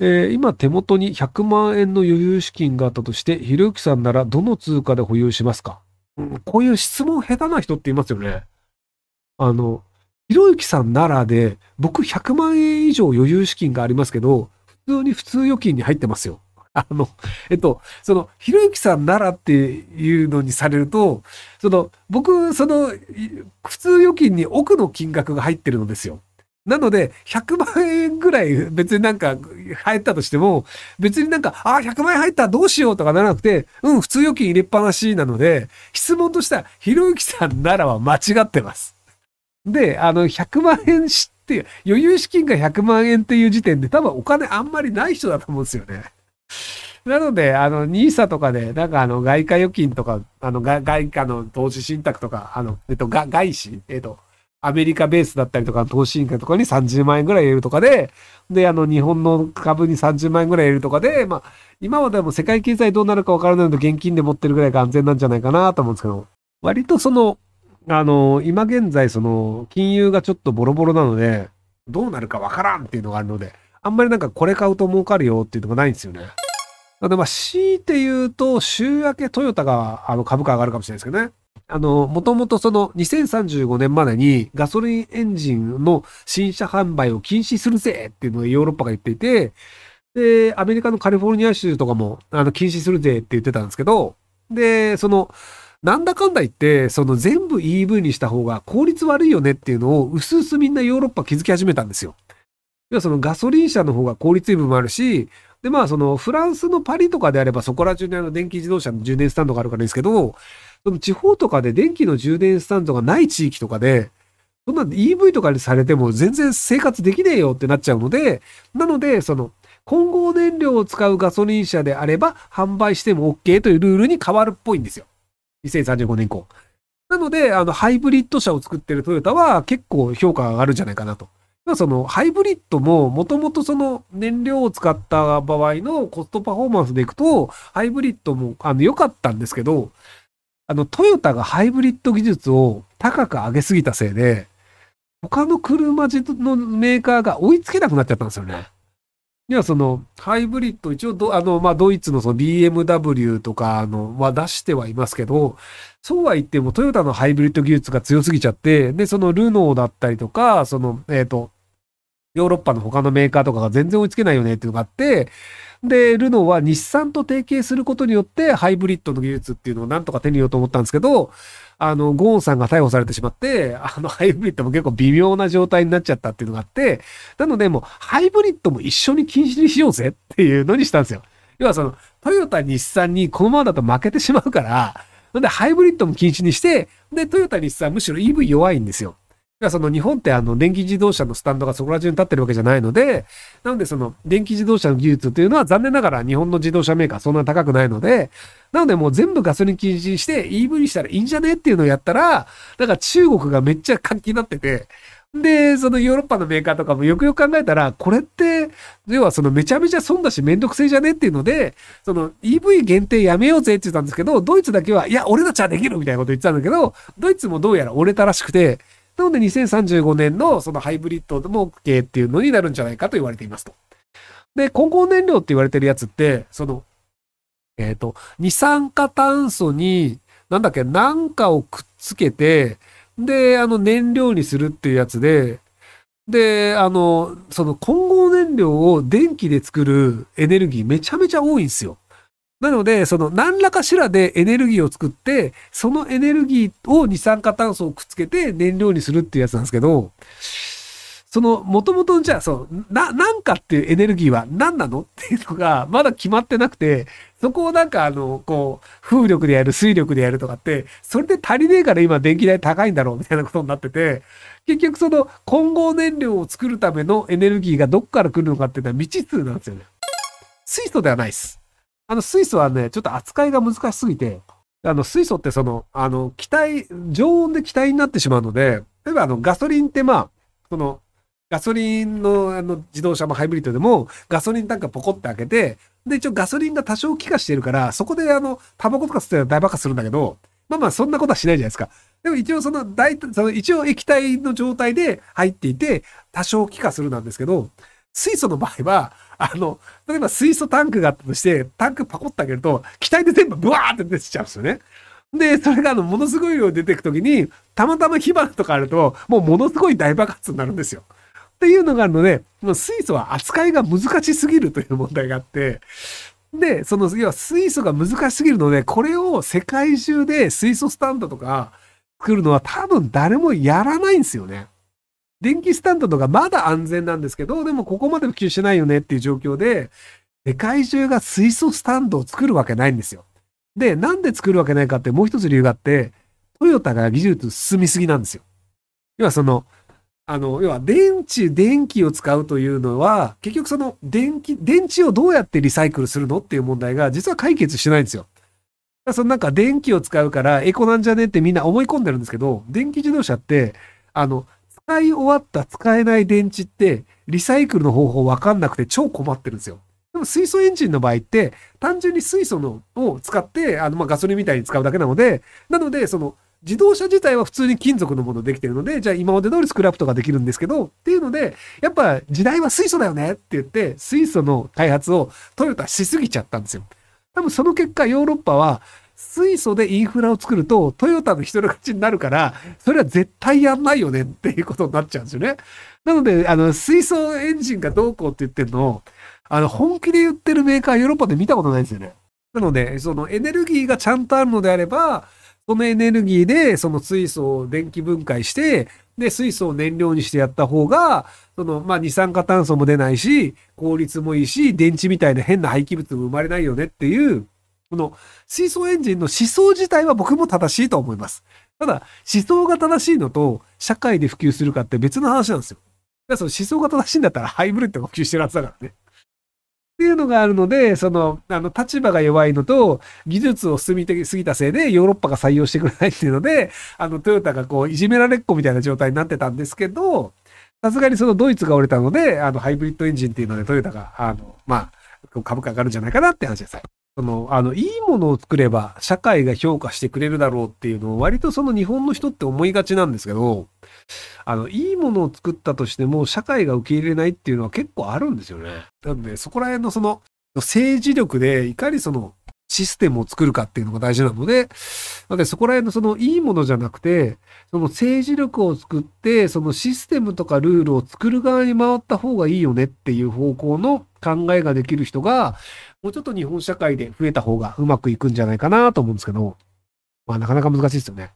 えー今手元に100万円の余裕資金があったとして、ひろゆきさんならどの通貨で保有しますか、うん、こういう質問下手な人っていますよね。あの、ひろゆきさんならで、僕100万円以上余裕資金がありますけど、普通に普通預金に入ってますよ。あの、えっと、その、ひろゆきさんならっていうのにされると、その、僕、その、普通預金に億の金額が入ってるのですよ。なので、100万円ぐらい別になんか入ったとしても、別になんか、あ、100万円入ったどうしようとかならなくて、うん、普通預金入れっぱなしなので、質問としては、ひろゆきさんならは間違ってます。で、あの、100万円知って、余裕資金が100万円っていう時点で多分お金あんまりない人だと思うんですよね。なので、あの、ニーサとかで、なんかあの、外貨預金とか、あの、外貨の投資信託とか、あの、えっと、外資、えっと、アメリカベースだったりとか、投資信託とかに30万円ぐらい入れるとかで、で、あの、日本の株に30万円ぐらい入れるとかで、まあ、今はでも世界経済どうなるかわからないので、現金で持ってるぐらいが安全なんじゃないかなと思うんですけど、割とその、あの、今現在、その、金融がちょっとボロボロなので、どうなるかわからんっていうのがあるので、あんまりなんかこれ買うと儲かるよっていうのがないんですよね。なのでまあ、強いて言うと、週明けトヨタがあの株価上がるかもしれないですけどね。あの、もともとその2035年までにガソリンエンジンの新車販売を禁止するぜっていうのをヨーロッパが言っていて、で、アメリカのカリフォルニア州とかもあの禁止するぜって言ってたんですけど、で、その、なんだかんだ言って、その全部 EV にした方が効率悪いよねっていうのを、うすうすみんなヨーロッパ気づき始めたんですよ。要はそのガソリン車の方が効率いい部分もあるし、で、まあそのフランスのパリとかであればそこら中にあの電気自動車の充電スタンドがあるからですけど、その地方とかで電気の充電スタンドがない地域とかで、そんな EV とかにされても全然生活できねえよってなっちゃうので、なので、その混合燃料を使うガソリン車であれば販売しても OK というルールに変わるっぽいんですよ。2035年以降。なので、あの、ハイブリッド車を作ってるトヨタは結構評価が上がるんじゃないかなと。まあ、その、ハイブリッドも、もともとその燃料を使った場合のコストパフォーマンスでいくと、ハイブリッドも、あの、良かったんですけど、あの、トヨタがハイブリッド技術を高く上げすぎたせいで、他の車のメーカーが追いつけなくなっちゃったんですよね。いや、その、ハイブリッド、一応ど、あの、まあ、ドイツのその BMW とか、あの、は出してはいますけど、そうは言ってもトヨタのハイブリッド技術が強すぎちゃって、で、そのルノーだったりとか、その、えっ、と、ヨーロッパの他のメーカーとかが全然追いつけないよねっていうのがあって、で、ルノーは日産と提携することによって、ハイブリッドの技術っていうのをなんとか手に入れようと思ったんですけど、あの、ゴーンさんが逮捕されてしまって、あの、ハイブリッドも結構微妙な状態になっちゃったっていうのがあって、なのでもう、ハイブリッドも一緒に禁止にしようぜっていうのにしたんですよ。要はその、トヨタ、日産にこのままだと負けてしまうから、なんでハイブリッドも禁止にして、で、トヨタ、日産むしろ EV 弱いんですよ。その日本ってあの電気自動車のスタンドがそこら中に立ってるわけじゃないので、なのでその電気自動車の技術っていうのは残念ながら日本の自動車メーカーそんな高くないので、なのでもう全部ガソリン禁止にして EV にしたらいいんじゃねっていうのをやったら、だから中国がめっちゃ活気になってて、で、そのヨーロッパのメーカーとかもよくよく考えたら、これって、要はそのめちゃめちゃ損だしめんどくせえじゃねっていうので、その EV 限定やめようぜって言ったんですけど、ドイツだけは、いや、俺たちはできるみたいなこと言ってたんだけど、ドイツもどうやら折れたらしくて、なので2035年のそのハイブリッドでも OK っていうのになるんじゃないかと言われていますと。で、混合燃料って言われてるやつって、その、えっ、と、二酸化炭素に、なんだっけ、なんかをくっつけて、で、あの燃料にするっていうやつで、で、あの、その混合燃料を電気で作るエネルギーめちゃめちゃ多いんですよ。なので、その何らかしらでエネルギーを作って、そのエネルギーを二酸化炭素をくっつけて燃料にするっていうやつなんですけど、その、もともとじゃあ、そう、な、なんかっていうエネルギーは何なのっていうのが、まだ決まってなくて、そこをなんかあの、こう、風力でやる、水力でやるとかって、それで足りねえから今電気代高いんだろうみたいなことになってて、結局その混合燃料を作るためのエネルギーがどっから来るのかっていうのは未知数なんですよね。水素ではないです。あの、水素はね、ちょっと扱いが難しすぎて、あの、水素ってその、あの、気体、常温で気体になってしまうので、例えばあの、ガソリンってまあ、その、ガソリンのあの自動車もハイブリッドでもガソリンタンクポコって開けて、で、一応ガソリンが多少気化してるから、そこであの、タバコとか吸って大爆発するんだけど、まあまあそんなことはしないじゃないですか。でも一応その大、その一応液体の状態で入っていて、多少気化するなんですけど、水素の場合は、あの、例えば水素タンクがあったとして、タンクパコッと開けると、気体で全部ブワーって出てきちゃうんですよね。で、それがあの、ものすごい量出てくときに、たまたま火花とかあると、もうものすごい大爆発になるんですよ。っていうのがあるので、もう水素は扱いが難しすぎるという問題があって、で、その、要は水素が難しすぎるので、これを世界中で水素スタンドとか作るのは多分誰もやらないんですよね。電気スタンドとかまだ安全なんですけど、でもここまで普及してないよねっていう状況で、世界中が水素スタンドを作るわけないんですよ。で、なんで作るわけないかってもう一つ理由があって、トヨタが技術進みすぎなんですよ。要はその、あの、要は電池、電気を使うというのは、結局その電気、電池をどうやってリサイクルするのっていう問題が実は解決してないんですよ。そのなんか電気を使うからエコなんじゃねってみんな思い込んでるんですけど、電気自動車って、あの、使い終わった使えない電池って、リサイクルの方法わかんなくて超困ってるんですよ。でも水素エンジンの場合って、単純に水素のを使って、あの、まガソリンみたいに使うだけなので、なので、その、自動車自体は普通に金属のものできてるので、じゃあ今まで通りスクラップとかできるんですけど、っていうので、やっぱ時代は水素だよねって言って、水素の開発をトヨタしすぎちゃったんですよ。多分その結果、ヨーロッパは、水素でインフラを作ると、トヨタの人の勝ちになるから、それは絶対やんないよねっていうことになっちゃうんですよね。なので、あの、水素エンジンがどうこうって言ってるのを、あの、本気で言ってるメーカーヨーロッパで見たことないんですよね。なので、そのエネルギーがちゃんとあるのであれば、そのエネルギーでその水素を電気分解して、で、水素を燃料にしてやった方が、その、まあ、二酸化炭素も出ないし、効率もいいし、電池みたいな変な廃棄物も生まれないよねっていう、この水素エンジンの思想自体は僕も正しいと思います。ただ、思想が正しいのと、社会で普及するかって別の話なんですよ。だからその思想が正しいんだったらハイブリッドが普及してるはずだからね。っていうのがあるので、その、あの、立場が弱いのと、技術を進みすぎたせいで、ヨーロッパが採用してくれないっていうので、あの、トヨタがこう、いじめられっ子みたいな状態になってたんですけど、さすがにそのドイツが折れたので、あの、ハイブリッドエンジンっていうので、トヨタが、あの、まあ、株価上がるんじゃないかなって話です。その、あの、いいものを作れば、社会が評価してくれるだろうっていうのを、割とその日本の人って思いがちなんですけど、あの、いいものを作ったとしても、社会が受け入れないっていうのは結構あるんですよね。なんで、そこら辺のその、政治力で、いかにその、システムを作るかっていうのが大事なので、なのでそこら辺のそのいいものじゃなくて、その政治力を作って、そのシステムとかルールを作る側に回った方がいいよねっていう方向の考えができる人が、もうちょっと日本社会で増えた方がうまくいくんじゃないかなと思うんですけど、まあなかなか難しいですよね。